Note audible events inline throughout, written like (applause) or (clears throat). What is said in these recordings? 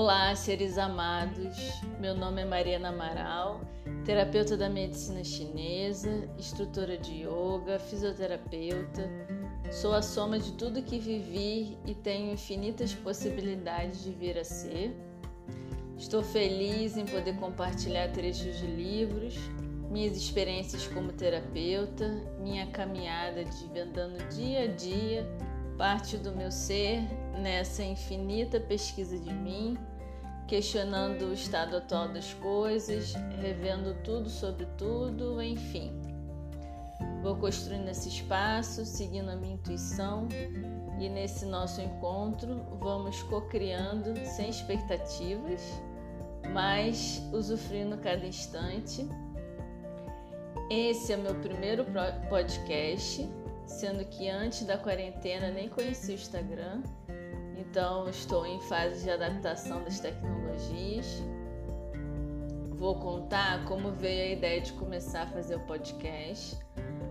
Olá, seres amados. Meu nome é Mariana Amaral, terapeuta da medicina chinesa, instrutora de yoga, fisioterapeuta. Sou a soma de tudo que vivi e tenho infinitas possibilidades de vir a ser. Estou feliz em poder compartilhar trechos de livros, minhas experiências como terapeuta, minha caminhada desvendando dia a dia parte do meu ser nessa infinita pesquisa de mim, questionando o estado atual das coisas, revendo tudo sobre tudo, enfim. Vou construindo esse espaço, seguindo a minha intuição e nesse nosso encontro vamos co-criando sem expectativas, mas usufruindo cada instante. Esse é meu primeiro podcast, sendo que antes da quarentena nem conheci o Instagram então, estou em fase de adaptação das tecnologias. Vou contar como veio a ideia de começar a fazer o podcast.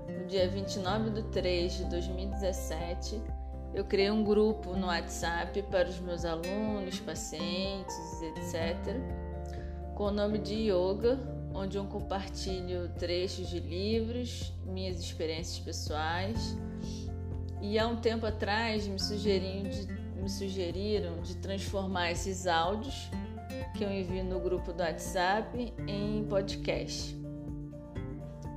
No dia 29 de 3 de 2017, eu criei um grupo no WhatsApp para os meus alunos, pacientes, etc., com o nome de Yoga, onde eu compartilho trechos de livros, minhas experiências pessoais. E há um tempo atrás me sugeriram de me sugeriram de transformar esses áudios que eu envio no grupo do WhatsApp em podcast.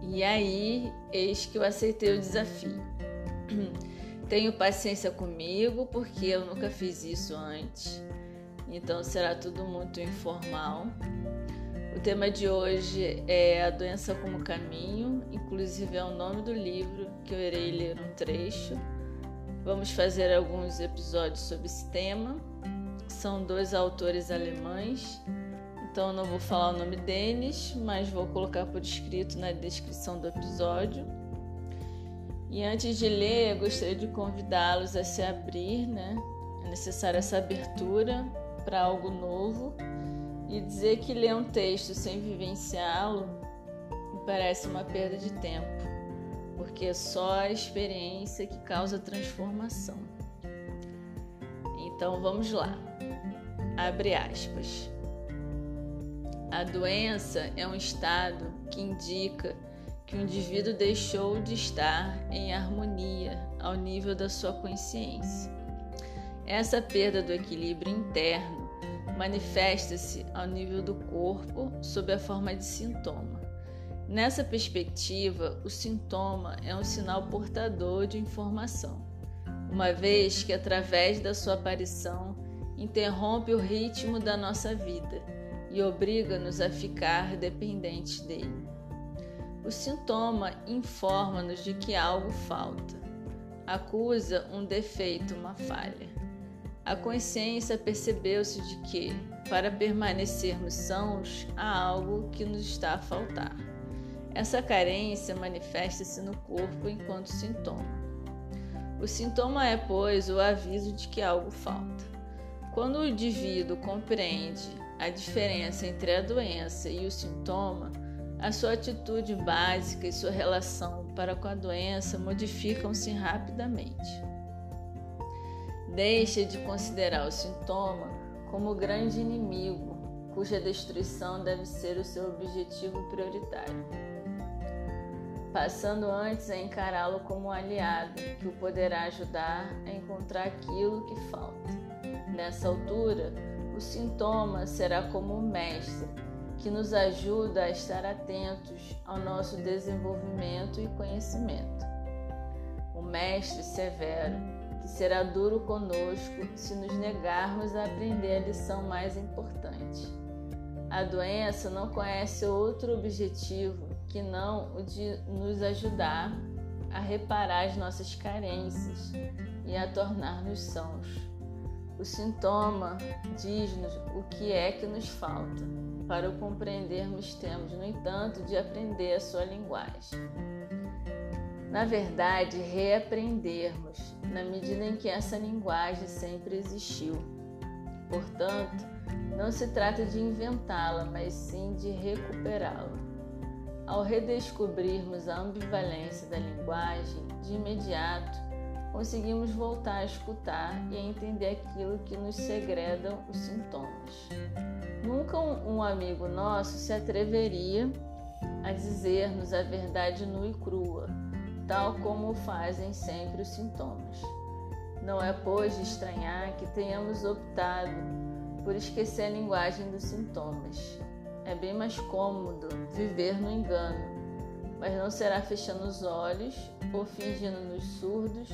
E aí, eis que eu aceitei o desafio. (clears throat) Tenho paciência comigo, porque eu nunca fiz isso antes, então será tudo muito informal. O tema de hoje é a doença como caminho, inclusive é o nome do livro que eu irei ler um trecho Vamos fazer alguns episódios sobre esse tema. São dois autores alemães, então não vou falar o nome deles, mas vou colocar por escrito na descrição do episódio. E antes de ler, gostaria de convidá-los a se abrir, né? É necessária essa abertura para algo novo e dizer que ler um texto sem vivenciá-lo me parece uma perda de tempo porque é só a experiência que causa transformação. Então vamos lá. Abre aspas. A doença é um estado que indica que o indivíduo deixou de estar em harmonia ao nível da sua consciência. Essa perda do equilíbrio interno manifesta-se ao nível do corpo sob a forma de sintoma. Nessa perspectiva, o sintoma é um sinal portador de informação, uma vez que, através da sua aparição, interrompe o ritmo da nossa vida e obriga-nos a ficar dependentes dele. O sintoma informa-nos de que algo falta, acusa um defeito, uma falha. A consciência percebeu-se de que, para permanecermos sãos, há algo que nos está a faltar. Essa carência manifesta-se no corpo enquanto sintoma. O sintoma é, pois, o aviso de que algo falta. Quando o indivíduo compreende a diferença entre a doença e o sintoma, a sua atitude básica e sua relação para com a doença modificam-se rapidamente. Deixa de considerar o sintoma como o grande inimigo, cuja destruição deve ser o seu objetivo prioritário passando antes a encará-lo como um aliado que o poderá ajudar a encontrar aquilo que falta. Nessa altura, o sintoma será como um mestre que nos ajuda a estar atentos ao nosso desenvolvimento e conhecimento. O mestre severo, que será duro conosco se nos negarmos a aprender a lição mais importante. A doença não conhece outro objetivo que não o de nos ajudar a reparar as nossas carências e a tornar-nos sãos. O sintoma diz-nos o que é que nos falta. Para o compreendermos, temos, no entanto, de aprender a sua linguagem. Na verdade, reaprendermos, na medida em que essa linguagem sempre existiu. Portanto, não se trata de inventá-la, mas sim de recuperá-la. Ao redescobrirmos a ambivalência da linguagem, de imediato conseguimos voltar a escutar e a entender aquilo que nos segredam os sintomas. Nunca um amigo nosso se atreveria a dizer-nos a verdade nua e crua, tal como fazem sempre os sintomas. Não é, pois, de estranhar que tenhamos optado por esquecer a linguagem dos sintomas. É bem mais cômodo viver no engano, mas não será fechando os olhos ou fingindo-nos surdos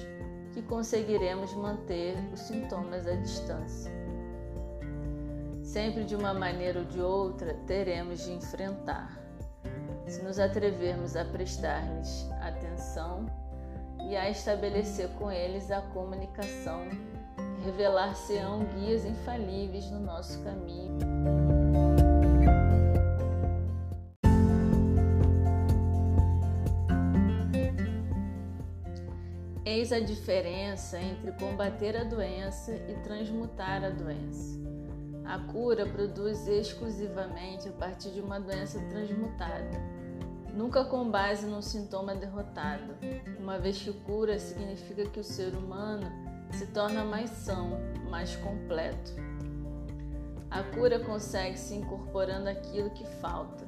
que conseguiremos manter os sintomas à distância. Sempre de uma maneira ou de outra teremos de enfrentar. Se nos atrevermos a prestar-lhes atenção e a estabelecer com eles a comunicação, revelar-se-ão guias infalíveis no nosso caminho. Eis a diferença entre combater a doença e transmutar a doença. A cura produz exclusivamente a partir de uma doença transmutada, nunca com base num sintoma derrotado, uma vez que cura significa que o ser humano se torna mais são, mais completo. A cura consegue se incorporando aquilo que falta,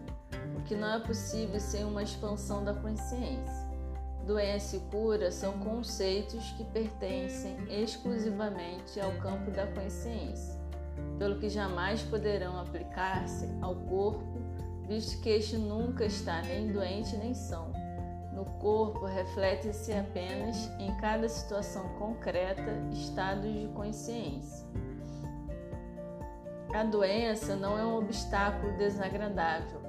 o que não é possível sem uma expansão da consciência. Doença e cura são conceitos que pertencem exclusivamente ao campo da consciência pelo que jamais poderão aplicar-se ao corpo, visto que este nunca está nem doente nem são. No corpo, reflete-se apenas em cada situação concreta estados de consciência. A doença não é um obstáculo desagradável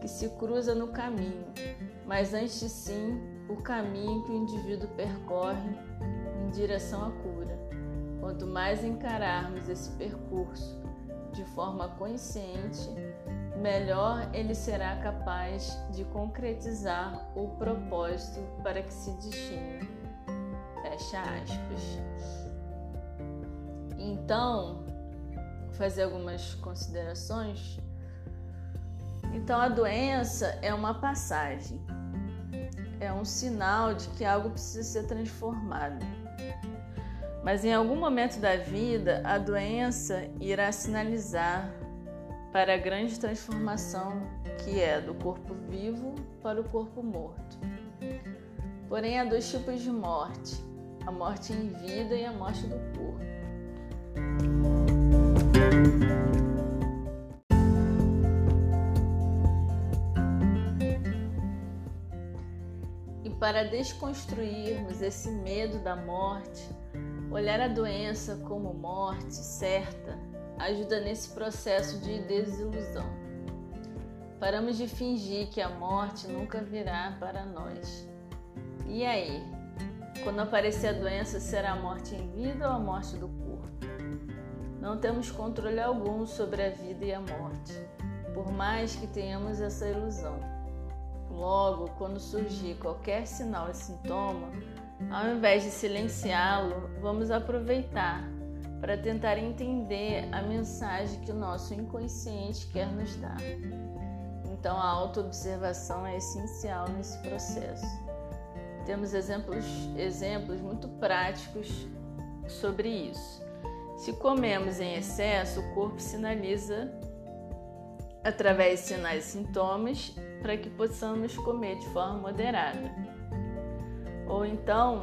que se cruza no caminho, mas antes sim o caminho que o indivíduo percorre em direção à cura. Quanto mais encararmos esse percurso de forma consciente, melhor ele será capaz de concretizar o propósito para que se destina. Fecha aspas. Então, fazer algumas considerações. Então, a doença é uma passagem, é um sinal de que algo precisa ser transformado. Mas em algum momento da vida, a doença irá sinalizar para a grande transformação que é do corpo vivo para o corpo morto. Porém, há dois tipos de morte: a morte em vida e a morte do corpo. E para desconstruirmos esse medo da morte, Olhar a doença como morte certa ajuda nesse processo de desilusão. Paramos de fingir que a morte nunca virá para nós. E aí? Quando aparecer a doença, será a morte em vida ou a morte do corpo? Não temos controle algum sobre a vida e a morte, por mais que tenhamos essa ilusão. Logo, quando surgir qualquer sinal e sintoma, ao invés de silenciá-lo, vamos aproveitar para tentar entender a mensagem que o nosso inconsciente quer nos dar. Então, a autoobservação é essencial nesse processo. Temos exemplos, exemplos muito práticos sobre isso. Se comemos em excesso, o corpo sinaliza através de sinais e sintomas para que possamos comer de forma moderada. Ou então,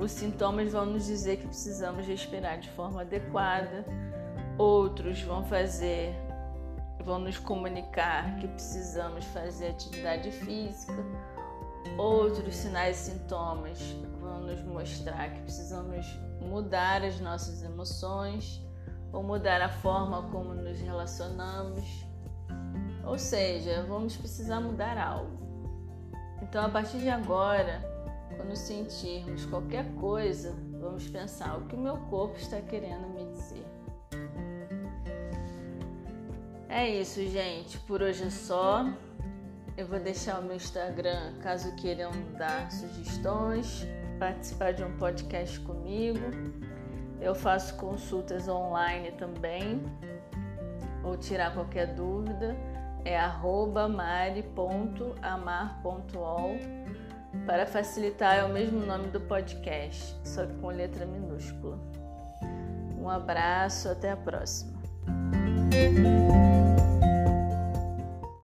os sintomas vão nos dizer que precisamos respirar de forma adequada, outros vão fazer, vão nos comunicar que precisamos fazer atividade física, outros sinais e sintomas vão nos mostrar que precisamos mudar as nossas emoções ou mudar a forma como nos relacionamos. Ou seja, vamos precisar mudar algo. Então, a partir de agora, quando sentirmos qualquer coisa, vamos pensar o que o meu corpo está querendo me dizer. É isso, gente. Por hoje é só. Eu vou deixar o meu Instagram caso queiram dar sugestões, participar de um podcast comigo. Eu faço consultas online também, ou tirar qualquer dúvida é mari.amar.ol. Para facilitar, é o mesmo nome do podcast, só que com letra minúscula. Um abraço, até a próxima.